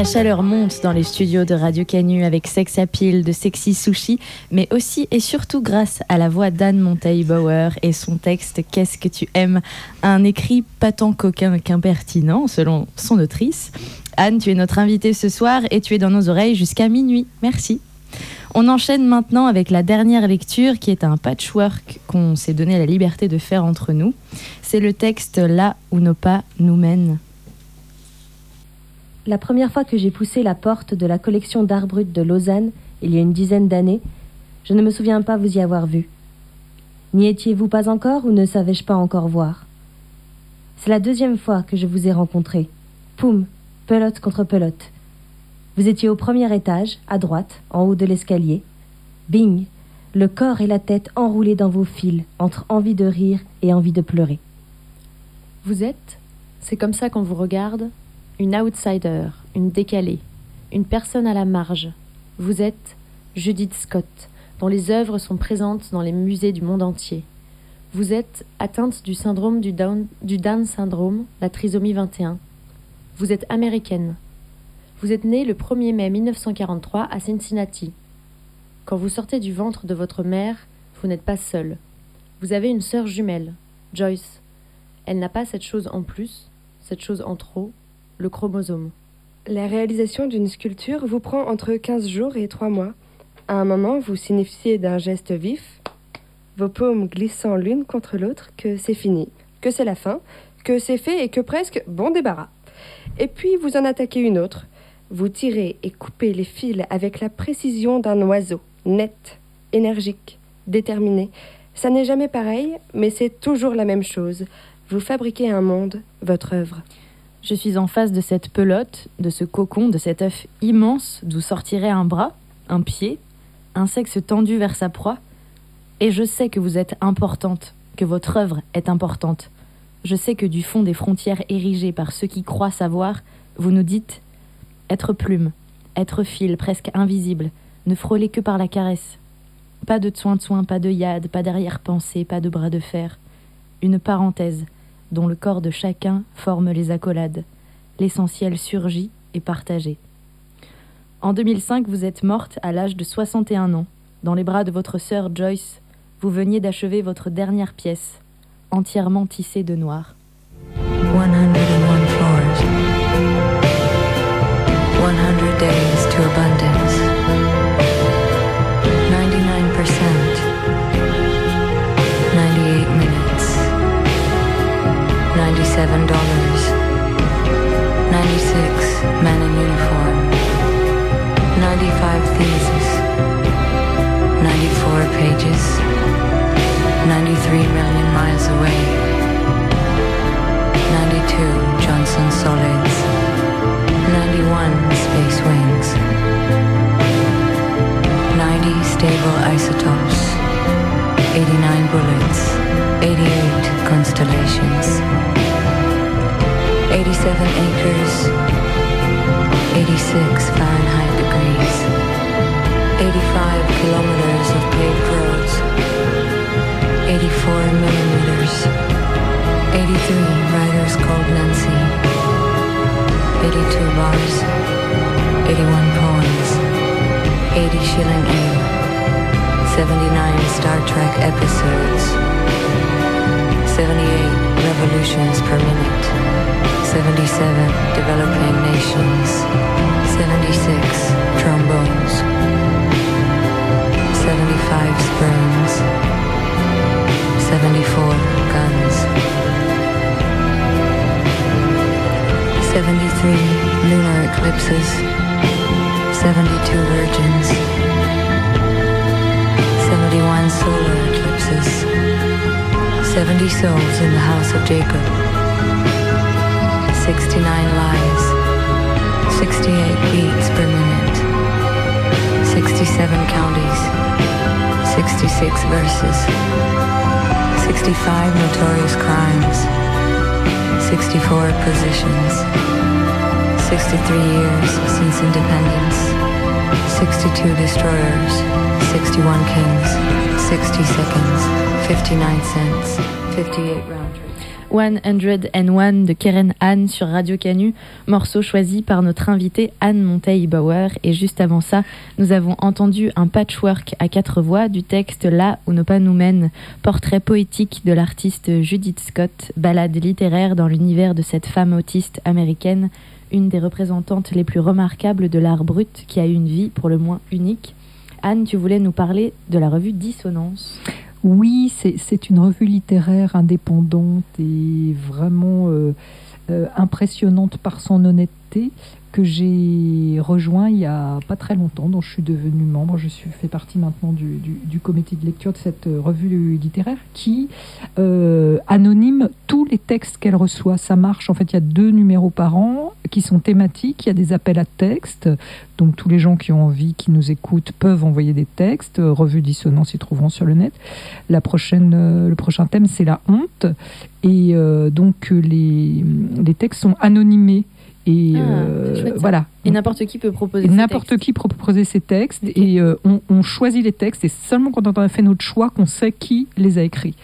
Chaleur monte dans les studios de Radio Canu avec Sex Appeal de Sexy Sushi, mais aussi et surtout grâce à la voix d'Anne Monteil-Bauer et son texte Qu'est-ce que tu aimes? Un écrit pas tant coquin qu'impertinent, selon son autrice. Anne, tu es notre invitée ce soir et tu es dans nos oreilles jusqu'à minuit. Merci. On enchaîne maintenant avec la dernière lecture qui est un patchwork qu'on s'est donné la liberté de faire entre nous. C'est le texte Là où nos pas nous mènent. La première fois que j'ai poussé la porte de la collection d'art brut de Lausanne, il y a une dizaine d'années, je ne me souviens pas vous y avoir vu. N'y étiez-vous pas encore ou ne savais-je pas encore voir? C'est la deuxième fois que je vous ai rencontré. Poum, pelote contre pelote. Vous étiez au premier étage, à droite, en haut de l'escalier. Bing Le corps et la tête enroulés dans vos fils, entre envie de rire et envie de pleurer. Vous êtes, c'est comme ça qu'on vous regarde, une outsider, une décalée, une personne à la marge. Vous êtes Judith Scott, dont les œuvres sont présentes dans les musées du monde entier. Vous êtes atteinte du syndrome du Down, syndrome, la trisomie 21. Vous êtes américaine. Vous êtes née le 1er mai 1943 à Cincinnati. Quand vous sortez du ventre de votre mère, vous n'êtes pas seule. Vous avez une sœur jumelle, Joyce. Elle n'a pas cette chose en plus, cette chose en trop, chromosome. La réalisation d'une sculpture vous prend entre 15 jours et 3 mois. À un moment, vous signifiez d'un geste vif, vos paumes glissant l'une contre l'autre, que c'est fini, que c'est la fin, que c'est fait et que presque bon débarras. Et puis vous en attaquez une autre. Vous tirez et coupez les fils avec la précision d'un oiseau, net, énergique, déterminé. Ça n'est jamais pareil, mais c'est toujours la même chose. Vous fabriquez un monde, votre œuvre. Je suis en face de cette pelote, de ce cocon, de cet œuf immense d'où sortirait un bras, un pied, un sexe tendu vers sa proie. Et je sais que vous êtes importante, que votre œuvre est importante. Je sais que du fond des frontières érigées par ceux qui croient savoir, vous nous dites être plume, être fil presque invisible, ne frôler que par la caresse. Pas de soin de soin, pas de yad, pas d'arrière-pensée, pas de bras de fer. Une parenthèse, dont le corps de chacun forme les accolades. L'essentiel surgit et partagé. En 2005, vous êtes morte à l'âge de 61 ans. Dans les bras de votre sœur Joyce, vous veniez d'achever votre dernière pièce, entièrement tissée de noir. 101 floors. 100 days stable isotopes. 89 bullets. 88 constellations. 87 acres. 86 Fahrenheit degrees. 85 kilometers of paved roads. 84 millimeters. 83 riders called Nancy. 82 bars. 81 poems. 80 shilling ale. 79 Star Trek episodes. 78 revolutions per minute. 77 developing nations. 76 trombones. 75 springs. 74 guns. 73 lunar eclipses. 72 virgins. 71 solar eclipses. 70 souls in the house of Jacob. 69 lies. 68 beats per minute. 67 counties. 66 verses. 65 notorious crimes. 64 positions. 63 years since independence. 62 destroyers. 61 kings. 60 seconds. 59 cents. 58 round trips. 101 de Keren Anne sur Radio Canu, morceau choisi par notre invitée Anne Monteil-Bauer. Et juste avant ça, nous avons entendu un patchwork à quatre voix du texte Là où nos pas nous mènent, portrait poétique de l'artiste Judith Scott, balade littéraire dans l'univers de cette femme autiste américaine, une des représentantes les plus remarquables de l'art brut qui a une vie pour le moins unique. Anne, tu voulais nous parler de la revue Dissonance. Oui, c'est- c'est une revue littéraire indépendante et vraiment euh, euh, impressionnante par son honnêteté que j'ai rejoint il y a pas très longtemps, dont je suis devenue membre. Je suis fais partie maintenant du, du- comité de lecture de cette euh, revue littéraire qui euh, anonyme tous les textes qu'elle reçoit. Ça marche. En fait, il y a deux numéros par an qui sont thématiques. Il y a des appels à textes. Donc tous les gens qui ont envie, qui nous écoutent, peuvent envoyer des textes. Euh, Revue Dissonance, ils trouveront sur le net. La prochaine, euh, le prochain thème, c'est la honte. Et donc les, les textes sont anonymés. Et Ah, euh, chouette, voilà. Et n'importe qui peut proposer. N'importe textes. qui peut proposer ses textes et euh, on, on choisit les textes et seulement quand on a fait notre choix qu'on sait qui les a écrits.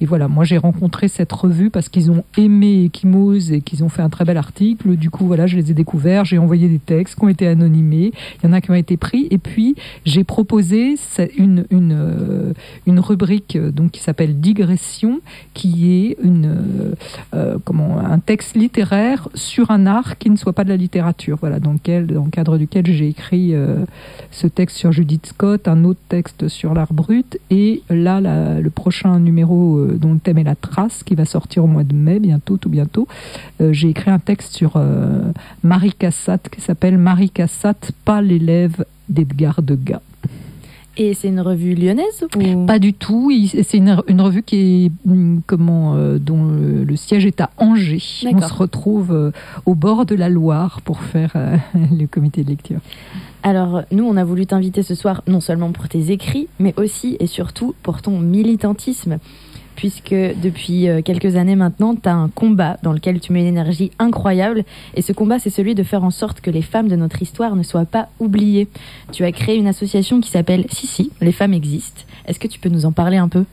Et voilà, moi j'ai rencontré cette revue parce qu'ils ont aimé Ekimose et qu'ils ont fait un très bel article. Du coup, voilà, je les ai découverts, j'ai envoyé des textes qui ont été anonymés. Il y en a qui ont été pris et puis j'ai proposé une, une, euh, une rubrique euh, donc qui s'appelle Digression, qui est une, euh, comment, un texte littéraire sur un art qui ne soit pas de la littérature. Voilà, dans, lequel, dans le cadre duquel j'ai écrit ce texte sur Judith Scott, un autre texte sur l'art brut, et là, le prochain numéro euh, dont le thème est la trace, qui va sortir au mois de mai, bientôt, tout bientôt, euh, j'ai écrit un texte sur euh, Marie Cassatt, qui s'appelle Marie Cassatt, pas l'élève d'Edgar Degas. Et c'est une revue lyonnaise ou... Pas du tout. C'est une, une revue qui est hum, comment euh, dont le, le siège est à Angers. On se retrouve euh, au bord de la Loire pour faire euh, le comité de lecture. Alors, nous, on a voulu t'inviter ce soir, non seulement pour tes écrits, mais aussi et surtout pour ton militantisme. Puisque depuis euh, quelques années maintenant, tu as un combat dans lequel tu mets une énergie incroyable. Et ce combat, c'est celui de faire en sorte que les femmes de notre histoire ne soient pas oubliées. Tu as créé une association qui s'appelle Si, si, les femmes existent. Est-ce que tu peux nous en parler un peu?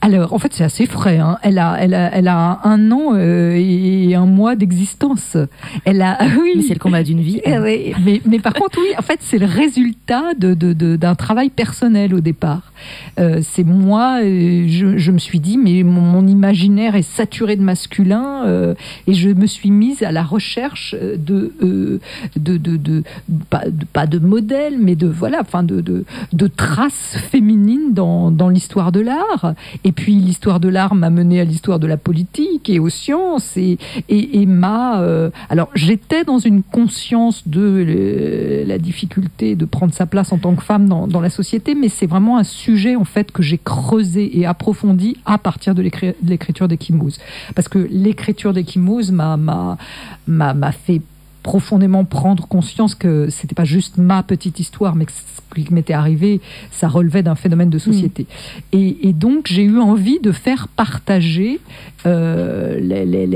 Alors, en fait, c'est assez frais. hein. Elle, a, elle, a, elle a un an euh, et un mois d'existence. Elle a, oui, c'est le combat d'une vie. Eh oui, mais, mais par contre, oui, en fait, c'est le résultat de, de- de- d'un travail personnel au départ. Euh, c'est moi, euh, je, je me suis dit, mais mon, mon imaginaire est saturé de masculin, euh, et je me suis mise à la recherche de, de, de, de- pas, de, pas de modèles, mais de, voilà, enfin, de, de, de traces féminines dans, dans l'histoire de l'art. Et puis, l'histoire de l'art m'a mené à l'histoire de la politique et aux sciences, et, et, m'a. euh, alors, j'étais dans une conscience de euh, la difficulté de prendre sa place en tant que femme dans, la société, mais c'est vraiment un sujet en fait que j'ai creusé et approfondi à partir de l'écri- de l'écriture d'Ekimose. Parce que l'écriture m'a m'a fait profondément prendre conscience que c'était pas juste ma petite histoire, mais que ce qui m'était arrivé, ça relevait d'un phénomène de société. Et, et donc j'ai eu envie de faire partager euh, les, les-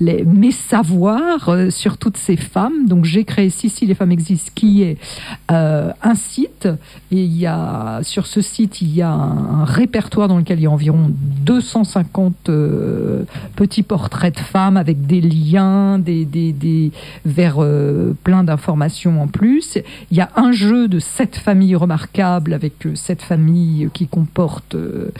les- mes savoirs euh, sur toutes ces femmes. Donc j'ai créé Si Si les femmes existent, qui est euh, un site. Et il y a, sur ce site, il y a un, un répertoire dans lequel il y a environ 250 euh, petits portraits de femmes avec des liens, des, des, des- vers euh, plein d'informations en plus. Il y a un jeu de sept familles remarquables avec euh, sept familles qui comportent. euh,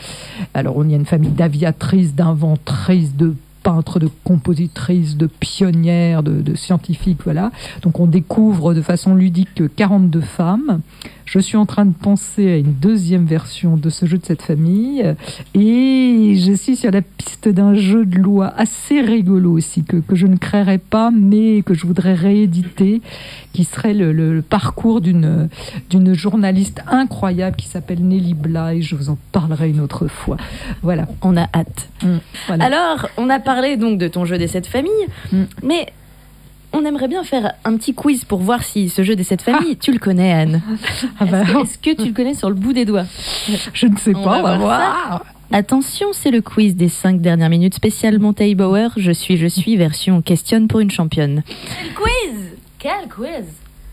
alors, il y a une famille d'aviatrices, d'inventrices, de peintres, de compositrices, de pionnières, de, de scientifiques, voilà. Donc on découvre de façon ludique 42 femmes. Je suis en train de penser à une deuxième version de ce jeu de cette famille et je suis sur la piste d'un jeu de loi assez rigolo aussi que, que je ne créerai pas mais que je voudrais rééditer qui serait le, le- le parcours d'une d'une journaliste incroyable qui s'appelle Nelly Bly. Je vous en parlerai une autre fois. Voilà. On a hâte. voilà. Alors, on a parlé donc de ton jeu des sept familles, Mm. mais on aimerait bien faire un petit quiz pour voir si ce jeu des sept familles, tu le connais, Anne. Ah bah, Est-ce que, est-ce que tu le connais sur le bout des doigts je ne sais on pas, va on va voir voir. Attention, c'est le quiz des cinq dernières minutes spécial Monteil Bauer. Je suis, je suis, version questionne pour une championne. Quel quiz Quel quiz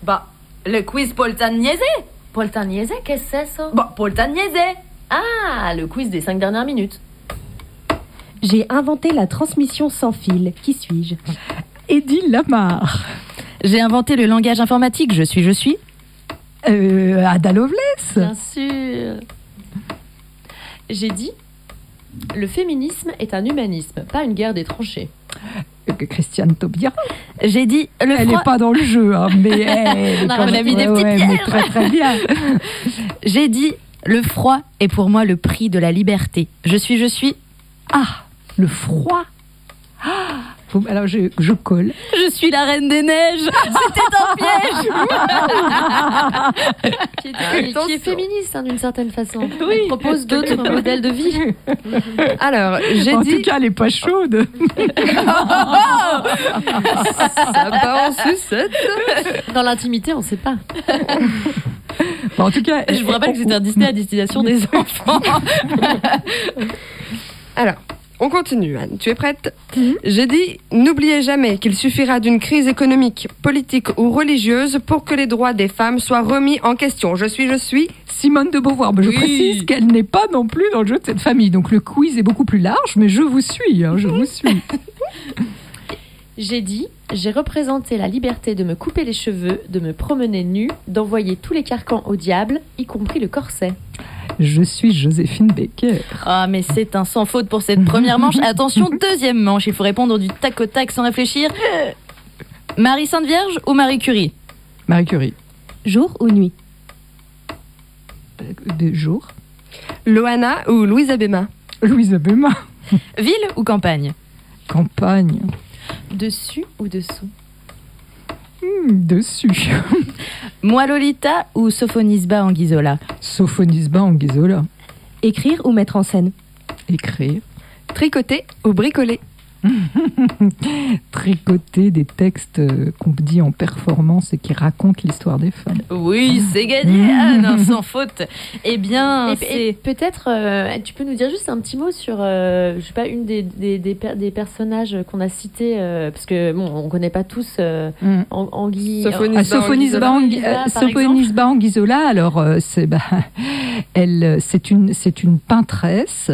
Bah, le quiz Poltan-Niaisé Poltan-Niaisé, qu'est-ce que c'est ça? Bah, Poltan-Niaisé Ah, le quiz des cinq dernières minutes. J'ai inventé la transmission sans fil. Qui suis-je? Eddie Lamar. J'ai inventé le langage informatique. Je suis, je suis. Euh, Ada Lovelace. Bien sûr. J'ai dit le féminisme est un humanisme, pas une guerre des tranchées. Euh, Christiane Taubira. J'ai dit le Elle froid. n'est pas dans le jeu, hein, mais elle On a- mis des petites ouais, mais très très bien. J'ai dit, le froid est pour moi le prix de la liberté. Je suis, je suis. Ah, le froid. Ah, faut- alors je, je colle. Je suis la reine des neiges. C'était un piège. Qui est, qui est féministe hein, d'une certaine façon. Oui. Elle propose d'autres modèles de vie. Alors, j'ai En dit. tout cas, elle est pas chaude. Ça part en sucette. Dans l'intimité, on ne sait pas. Bon, en tout cas, Je vous rappelle que c'est un Disney à destination des enfants. Alors, on continue, Anne. Tu es prête J'ai dit n'oubliez jamais qu'il suffira d'une crise économique, politique ou religieuse pour que les droits des femmes soient remis en question. Je suis, je suis. Simone de Beauvoir. Mais je Oui. précise qu'elle n'est pas non plus dans le jeu de cette famille. Donc le quiz est beaucoup plus large, mais je vous suis. hein, je vous suis. J'ai dit, j'ai représenté la liberté de me couper les cheveux, de me promener nu, d'envoyer tous les carcans au diable, y compris le corset. Je suis Joséphine Baker. Ah, mais c'est un sans faute pour cette première manche. Attention, deuxième manche. Il faut répondre du tac au tac sans réfléchir. Marie Sainte Vierge ou Marie Curie Marie Curie. Jour ou nuit Euh, De jour. Loana ou Louise Abema Louise Abema. Ville ou campagne Campagne. Dessus ou dessous Hmm, dessus. Moi Lolita ou Sophonisba Anguissola Sophonisba Anguissola. Écrire ou mettre en scène? Écrire. Tricoter ou bricoler? Tricoter des textes euh, qu'on dit en performance et qui racontent l'histoire des femmes. Oui, c'est gagné. Ah non, sans faute. Eh bien, peut-être, euh, tu peux nous dire juste un petit mot sur, euh, je sais pas, une des, des, des, per- des personnages qu'on a cités, euh, parce que bon, on connaît pas tous. An- Anguille. Ah, Sophonisba Anguissola, alors euh, c'est bah, elle, c'est une, c'est une peintresse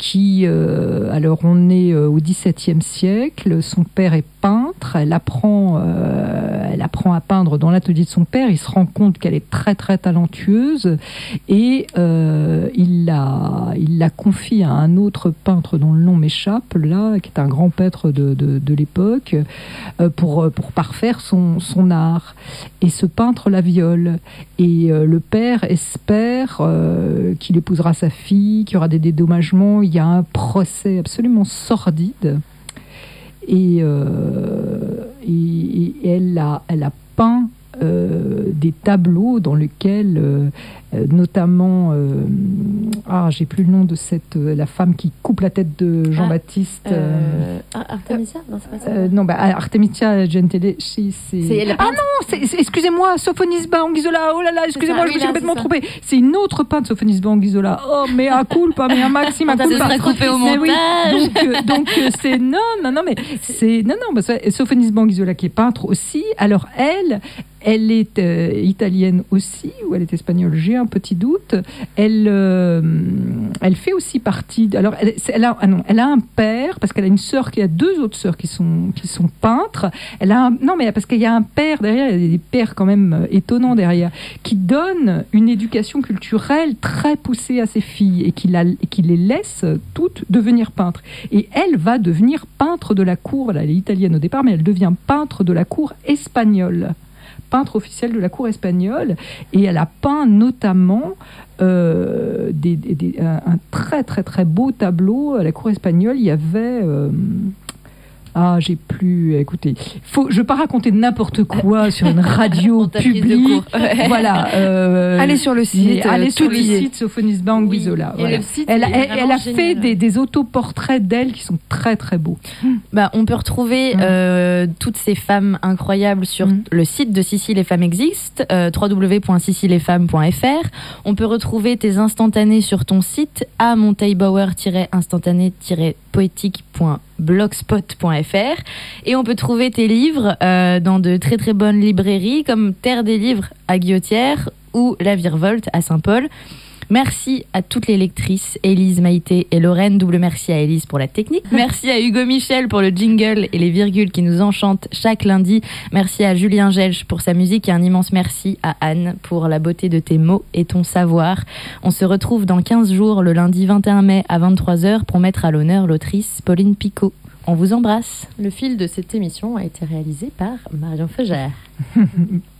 qui, euh, alors on est euh, au XVIIe siècle, son père est peintre, elle apprend, euh, elle apprend à peindre dans l'atelier de son père, il se rend compte qu'elle est très très talentueuse et euh, il, la, il la confie à un autre peintre dont le nom m'échappe, là, qui est un grand peintre de, de, l'époque, euh, pour, pour parfaire son, son art. Et ce peintre la viole. Et le père espère qu'il épousera sa fille, qu'il y aura des dédommagements. Il y a un procès absolument sordide. Et, euh, et- et elle, a, elle a peint des tableaux dans lesquels, euh, euh, notamment, euh, ah, j'ai plus le nom de cette, euh, la femme qui coupe la tête de Jean-Baptiste. euh, Euh, ah, Artemisia Non, c'est pas ça. euh, non, bah, Artemisia Gentili, c'est. Ah non, excusez-moi, Sophonisba Anguissola. Oh là là, excusez-moi, je me suis complètement trompée. C'est une autre peintre, Sophonisba Anguissola. Oh, mais à culpa, mais un maxime à culpa. sera coupé au montage. donc, euh, euh, c'est non, non, non, mais c'est non, non, que Sophonisba qui est peintre aussi. Alors elle, elle est euh, italienne aussi ou elle est espagnole J'ai un petit doute. Elle, euh, elle fait aussi partie. alors ah elle a un père parce qu'elle a une sœur qui a deux autres sœurs qui sont qui sont peintres. Elle a non mais parce qu'il y a un père derrière, il y a des pères quand même euh, étonnants derrière qui donne une éducation culturelle très poussée à ses filles et qui, la- et qui les laisse toutes devenir peintres. Et elle va devenir peintre de la cour, elle est italienne au départ, mais elle devient peintre de la cour espagnole peintre officielle de la cour espagnole. Et elle a peint notamment euh, des- un très très très beau tableau à la cour espagnole. Il y avait euh, ah j'ai plus écoutez faut je vais pas raconter n'importe quoi sur une radio publique. Ouais. voilà euh, Allez sur le site. allez euh, sur tout le site voilà. le site elle, a- est elle- vraiment elle a fait des, des autoportraits d'elle qui sont très très beaux Bah, on peut retrouver Mm. euh, toutes ces femmes incroyables sur Mm. le site de Sissi les femmes existent, euh, www.sissilesfemmes.fr. On peut retrouver tes instantanés sur ton site à monteilbauer-instantané-poétique.blogspot.fr et on peut trouver tes livres euh, dans de très très bonnes librairies comme Terre des livres à Guillotière ou La Virevolte à Saint-Paul. Merci à toutes les lectrices, Élise, Maïté et Lorraine. Double merci à Élise pour la technique. Merci à Hugo Michel pour le jingle et les virgules qui nous enchantent chaque lundi. Merci à Julien Gelsch pour sa musique et un immense merci à Anne pour la beauté de tes mots et ton savoir. On se retrouve dans 15 jours, le lundi 21 mai à 23h pour mettre à l'honneur l'autrice Pauline Picot. On vous embrasse. Le fil de cette émission a été réalisé par Marion Feugère.